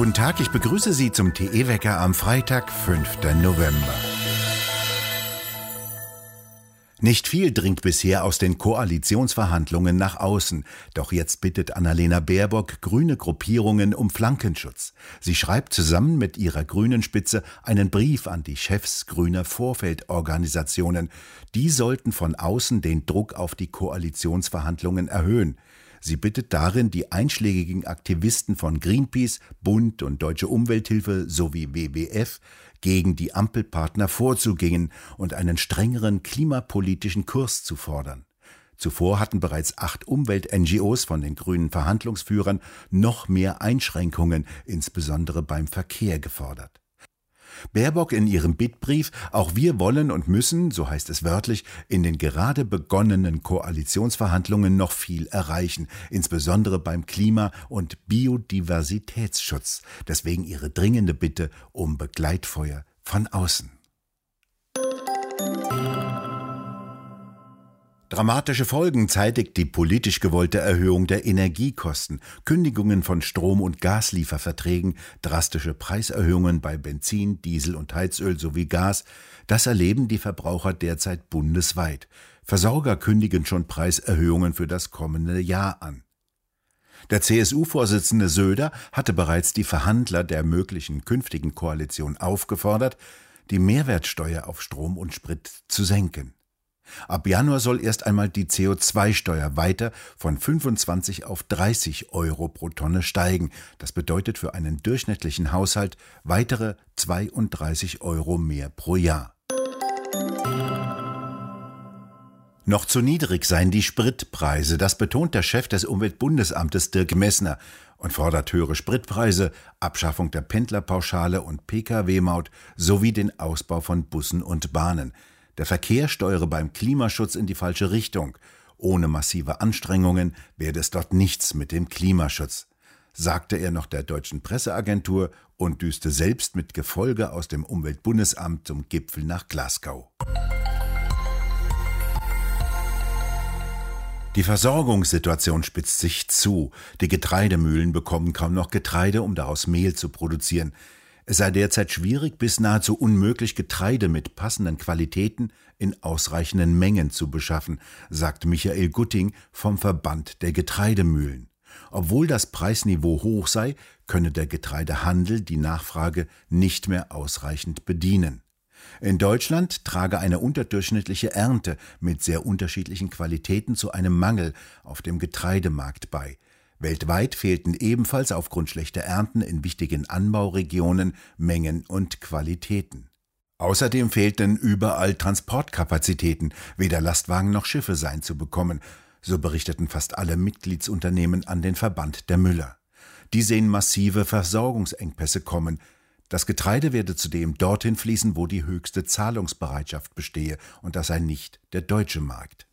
Guten Tag, ich begrüße Sie zum TE-Wecker am Freitag, 5. November. Nicht viel dringt bisher aus den Koalitionsverhandlungen nach außen. Doch jetzt bittet Annalena Baerbock grüne Gruppierungen um Flankenschutz. Sie schreibt zusammen mit ihrer grünen Spitze einen Brief an die Chefs grüner Vorfeldorganisationen. Die sollten von außen den Druck auf die Koalitionsverhandlungen erhöhen. Sie bittet darin die einschlägigen Aktivisten von Greenpeace, Bund und Deutsche Umwelthilfe sowie WWF gegen die Ampelpartner vorzugehen und einen strengeren klimapolitischen Kurs zu fordern. Zuvor hatten bereits acht Umwelt-NGOs von den grünen Verhandlungsführern noch mehr Einschränkungen, insbesondere beim Verkehr, gefordert. Baerbock in ihrem Bittbrief, auch wir wollen und müssen, so heißt es wörtlich, in den gerade begonnenen Koalitionsverhandlungen noch viel erreichen, insbesondere beim Klima- und Biodiversitätsschutz. Deswegen ihre dringende Bitte um Begleitfeuer von außen. Dramatische Folgen zeitigt die politisch gewollte Erhöhung der Energiekosten, Kündigungen von Strom- und Gaslieferverträgen, drastische Preiserhöhungen bei Benzin, Diesel und Heizöl sowie Gas. Das erleben die Verbraucher derzeit bundesweit. Versorger kündigen schon Preiserhöhungen für das kommende Jahr an. Der CSU-Vorsitzende Söder hatte bereits die Verhandler der möglichen künftigen Koalition aufgefordert, die Mehrwertsteuer auf Strom und Sprit zu senken. Ab Januar soll erst einmal die CO2-Steuer weiter von 25 auf 30 Euro pro Tonne steigen. Das bedeutet für einen durchschnittlichen Haushalt weitere 32 Euro mehr pro Jahr. Noch zu niedrig seien die Spritpreise, das betont der Chef des Umweltbundesamtes Dirk Messner und fordert höhere Spritpreise, Abschaffung der Pendlerpauschale und Pkw-Maut sowie den Ausbau von Bussen und Bahnen. Der Verkehr steuere beim Klimaschutz in die falsche Richtung. Ohne massive Anstrengungen werde es dort nichts mit dem Klimaschutz, sagte er noch der deutschen Presseagentur und düste selbst mit Gefolge aus dem Umweltbundesamt zum Gipfel nach Glasgow. Die Versorgungssituation spitzt sich zu. Die Getreidemühlen bekommen kaum noch Getreide, um daraus Mehl zu produzieren. Es sei derzeit schwierig bis nahezu unmöglich, Getreide mit passenden Qualitäten in ausreichenden Mengen zu beschaffen, sagt Michael Gutting vom Verband der Getreidemühlen. Obwohl das Preisniveau hoch sei, könne der Getreidehandel die Nachfrage nicht mehr ausreichend bedienen. In Deutschland trage eine unterdurchschnittliche Ernte mit sehr unterschiedlichen Qualitäten zu einem Mangel auf dem Getreidemarkt bei. Weltweit fehlten ebenfalls aufgrund schlechter Ernten in wichtigen Anbauregionen Mengen und Qualitäten. Außerdem fehlten überall Transportkapazitäten, weder Lastwagen noch Schiffe seien zu bekommen, so berichteten fast alle Mitgliedsunternehmen an den Verband der Müller. Die sehen massive Versorgungsengpässe kommen. Das Getreide werde zudem dorthin fließen, wo die höchste Zahlungsbereitschaft bestehe, und das sei nicht der deutsche Markt.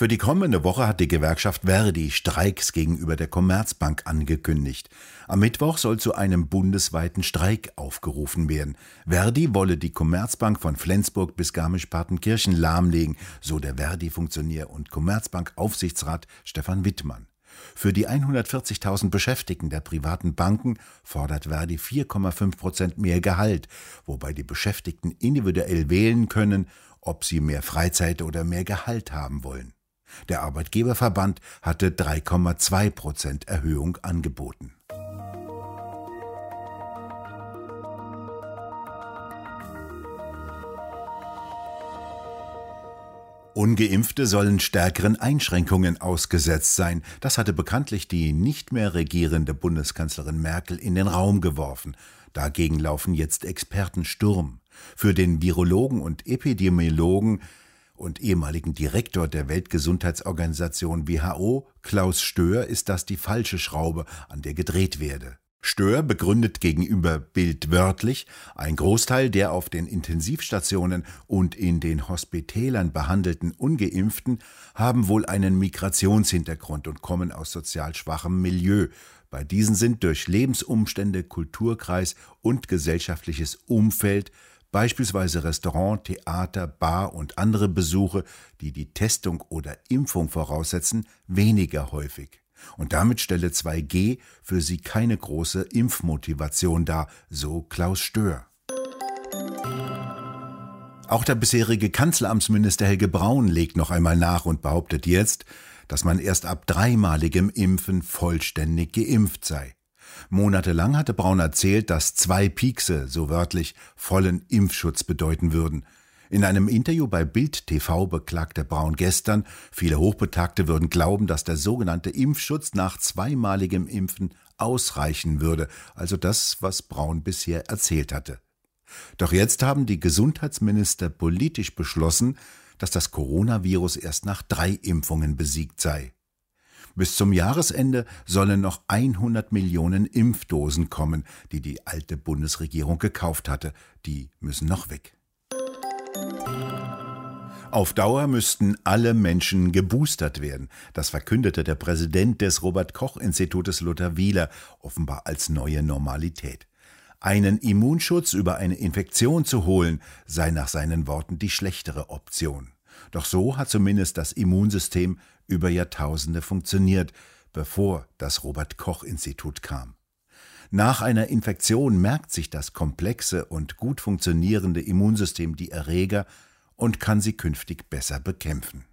Für die kommende Woche hat die Gewerkschaft Verdi Streiks gegenüber der Commerzbank angekündigt. Am Mittwoch soll zu einem bundesweiten Streik aufgerufen werden. Verdi wolle die Commerzbank von Flensburg bis Garmisch-Partenkirchen lahmlegen, so der Verdi-Funktionär und Commerzbank-Aufsichtsrat Stefan Wittmann. Für die 140.000 Beschäftigten der privaten Banken fordert Verdi 4,5 Prozent mehr Gehalt, wobei die Beschäftigten individuell wählen können, ob sie mehr Freizeit oder mehr Gehalt haben wollen. Der Arbeitgeberverband hatte 3,2 Prozent Erhöhung angeboten. Ungeimpfte sollen stärkeren Einschränkungen ausgesetzt sein. Das hatte bekanntlich die nicht mehr regierende Bundeskanzlerin Merkel in den Raum geworfen. Dagegen laufen jetzt Experten Sturm. Für den Virologen und Epidemiologen und ehemaligen Direktor der Weltgesundheitsorganisation WHO, Klaus Stör, ist das die falsche Schraube, an der gedreht werde. Stör begründet gegenüber Bild wörtlich, ein Großteil der auf den Intensivstationen und in den Hospitälern behandelten ungeimpften haben wohl einen Migrationshintergrund und kommen aus sozial schwachem Milieu. Bei diesen sind durch Lebensumstände, Kulturkreis und gesellschaftliches Umfeld beispielsweise Restaurant, Theater, Bar und andere Besuche, die die Testung oder Impfung voraussetzen, weniger häufig. Und damit stelle 2G für sie keine große Impfmotivation dar, so Klaus Stör. Auch der bisherige Kanzleramtsminister Helge Braun legt noch einmal nach und behauptet jetzt, dass man erst ab dreimaligem Impfen vollständig geimpft sei. Monatelang hatte Braun erzählt, dass zwei Piekse, so wörtlich, vollen Impfschutz bedeuten würden. In einem Interview bei Bild TV beklagte Braun gestern, viele Hochbetagte würden glauben, dass der sogenannte Impfschutz nach zweimaligem Impfen ausreichen würde, also das, was Braun bisher erzählt hatte. Doch jetzt haben die Gesundheitsminister politisch beschlossen, dass das Coronavirus erst nach drei Impfungen besiegt sei. Bis zum Jahresende sollen noch 100 Millionen Impfdosen kommen, die die alte Bundesregierung gekauft hatte. Die müssen noch weg. Auf Dauer müssten alle Menschen geboostert werden. Das verkündete der Präsident des Robert Koch Institutes Lothar Wieler offenbar als neue Normalität. Einen Immunschutz über eine Infektion zu holen, sei nach seinen Worten die schlechtere Option. Doch so hat zumindest das Immunsystem über Jahrtausende funktioniert, bevor das Robert Koch Institut kam. Nach einer Infektion merkt sich das komplexe und gut funktionierende Immunsystem die Erreger und kann sie künftig besser bekämpfen.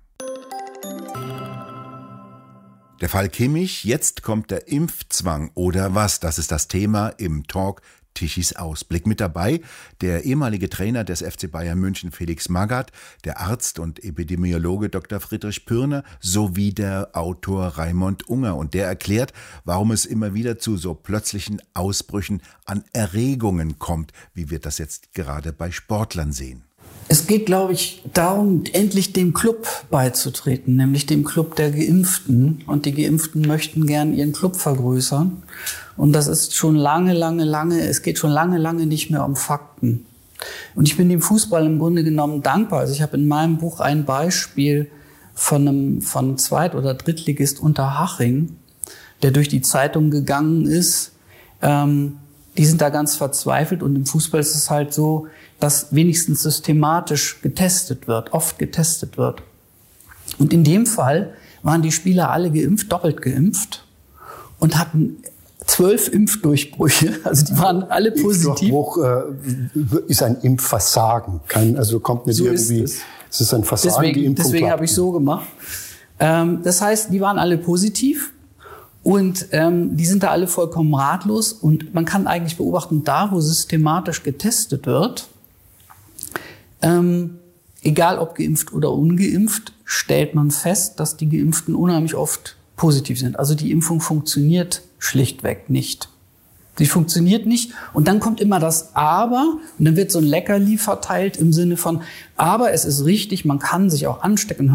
Der Fall Kimmich, jetzt kommt der Impfzwang oder was, das ist das Thema im Talk Tichys Ausblick. Mit dabei der ehemalige Trainer des FC Bayern München Felix Magath, der Arzt und Epidemiologe Dr. Friedrich Pürner sowie der Autor Raimund Unger. Und der erklärt, warum es immer wieder zu so plötzlichen Ausbrüchen an Erregungen kommt, wie wir das jetzt gerade bei Sportlern sehen. Es geht, glaube ich, darum, endlich dem Club beizutreten, nämlich dem Club der Geimpften. Und die Geimpften möchten gern ihren Club vergrößern. Und das ist schon lange, lange, lange, es geht schon lange, lange nicht mehr um Fakten. Und ich bin dem Fußball im Grunde genommen dankbar. Also ich habe in meinem Buch ein Beispiel von einem, von Zweit- oder Drittligist Unterhaching, der durch die Zeitung gegangen ist. Ähm, die sind da ganz verzweifelt und im Fußball ist es halt so, dass wenigstens systematisch getestet wird, oft getestet wird. Und in dem Fall waren die Spieler alle geimpft, doppelt geimpft und hatten zwölf Impfdurchbrüche. Also die waren alle positiv. Impfdurchbruch äh, ist ein Impfversagen. Kein, also kommt nicht so irgendwie. Ist es. es. ist ein Versagen. Deswegen, die Impfung deswegen habe ich so gemacht. Ähm, das heißt, die waren alle positiv. Und ähm, die sind da alle vollkommen ratlos. Und man kann eigentlich beobachten, da wo systematisch getestet wird, ähm, egal ob geimpft oder ungeimpft, stellt man fest, dass die Geimpften unheimlich oft positiv sind. Also die Impfung funktioniert schlichtweg nicht. Sie funktioniert nicht. Und dann kommt immer das Aber. Und dann wird so ein Leckerli verteilt im Sinne von, aber es ist richtig, man kann sich auch anstecken.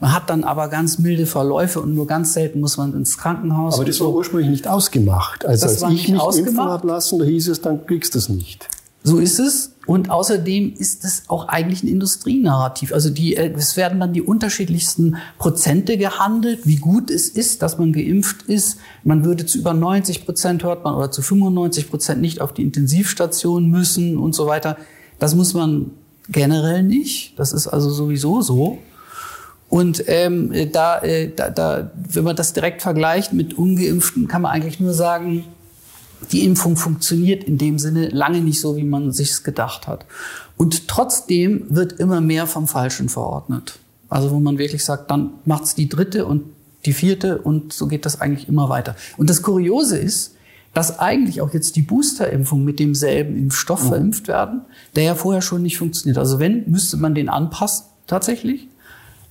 Man hat dann aber ganz milde Verläufe und nur ganz selten muss man ins Krankenhaus. Aber das war ursprünglich nicht ausgemacht. Also das als ich mich ausgemacht. impfen habe lassen, da hieß es, dann kriegst du es nicht. So ist es. Und außerdem ist es auch eigentlich ein Industrienarrativ. Also die, äh, es werden dann die unterschiedlichsten Prozente gehandelt, wie gut es ist, dass man geimpft ist. Man würde zu über 90 Prozent hört man oder zu 95 Prozent nicht auf die Intensivstation müssen und so weiter. Das muss man generell nicht. Das ist also sowieso so. Und ähm, da, äh, da, da, wenn man das direkt vergleicht mit ungeimpften, kann man eigentlich nur sagen, die Impfung funktioniert in dem Sinne lange nicht so, wie man sich's gedacht hat. Und trotzdem wird immer mehr vom Falschen verordnet. Also wo man wirklich sagt, dann macht's die dritte und die vierte und so geht das eigentlich immer weiter. Und das Kuriose ist, dass eigentlich auch jetzt die Boosterimpfung mit demselben Impfstoff mhm. verimpft werden, der ja vorher schon nicht funktioniert. Also wenn, müsste man den anpassen tatsächlich,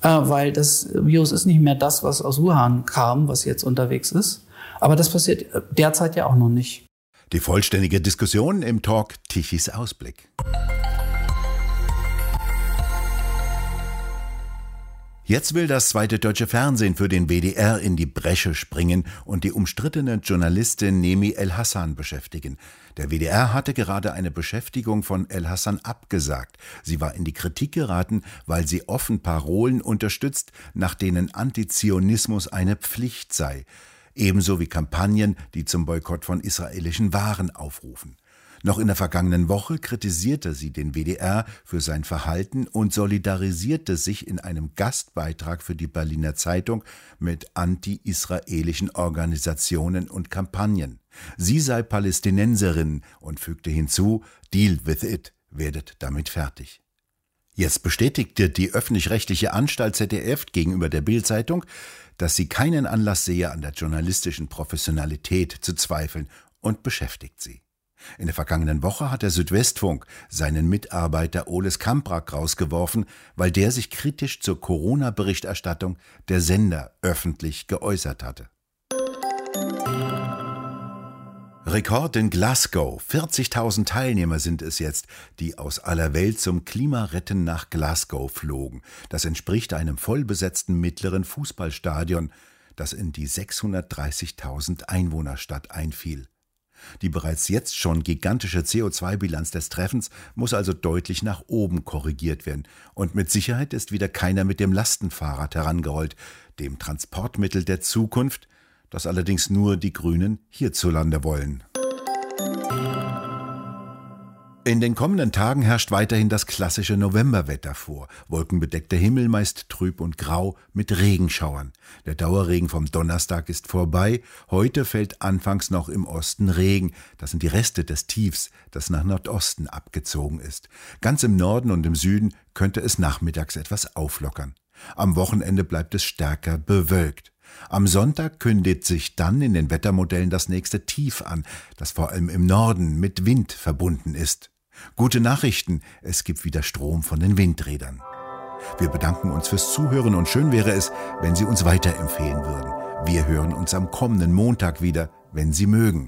äh, weil das Virus ist nicht mehr das, was aus Wuhan kam, was jetzt unterwegs ist. Aber das passiert derzeit ja auch noch nicht. Die vollständige Diskussion im Talk Tichys Ausblick. Jetzt will das zweite deutsche Fernsehen für den WDR in die Bresche springen und die umstrittene Journalistin Nemi El Hassan beschäftigen. Der WDR hatte gerade eine Beschäftigung von El Hassan abgesagt. Sie war in die Kritik geraten, weil sie offen Parolen unterstützt, nach denen Antizionismus eine Pflicht sei ebenso wie Kampagnen, die zum Boykott von israelischen Waren aufrufen. Noch in der vergangenen Woche kritisierte sie den WDR für sein Verhalten und solidarisierte sich in einem Gastbeitrag für die Berliner Zeitung mit anti-israelischen Organisationen und Kampagnen. Sie sei Palästinenserin und fügte hinzu, Deal with it, werdet damit fertig. Jetzt bestätigte die öffentlich-rechtliche Anstalt ZDF gegenüber der Bild-Zeitung, dass sie keinen Anlass sehe, an der journalistischen Professionalität zu zweifeln und beschäftigt sie. In der vergangenen Woche hat der Südwestfunk seinen Mitarbeiter Oles Kamprak rausgeworfen, weil der sich kritisch zur Corona-Berichterstattung der Sender öffentlich geäußert hatte. Rekord in Glasgow. 40.000 Teilnehmer sind es jetzt, die aus aller Welt zum Klimaretten nach Glasgow flogen. Das entspricht einem vollbesetzten mittleren Fußballstadion, das in die 630.000 Einwohnerstadt einfiel. Die bereits jetzt schon gigantische CO2-Bilanz des Treffens muss also deutlich nach oben korrigiert werden. Und mit Sicherheit ist wieder keiner mit dem Lastenfahrrad herangerollt, dem Transportmittel der Zukunft, das allerdings nur die Grünen hierzulande wollen. In den kommenden Tagen herrscht weiterhin das klassische Novemberwetter vor. Wolkenbedeckter Himmel meist trüb und grau mit Regenschauern. Der Dauerregen vom Donnerstag ist vorbei. Heute fällt anfangs noch im Osten Regen. Das sind die Reste des Tiefs, das nach Nordosten abgezogen ist. Ganz im Norden und im Süden könnte es nachmittags etwas auflockern. Am Wochenende bleibt es stärker bewölkt. Am Sonntag kündigt sich dann in den Wettermodellen das nächste Tief an, das vor allem im Norden mit Wind verbunden ist. Gute Nachrichten, es gibt wieder Strom von den Windrädern. Wir bedanken uns fürs Zuhören und schön wäre es, wenn Sie uns weiterempfehlen würden. Wir hören uns am kommenden Montag wieder, wenn Sie mögen.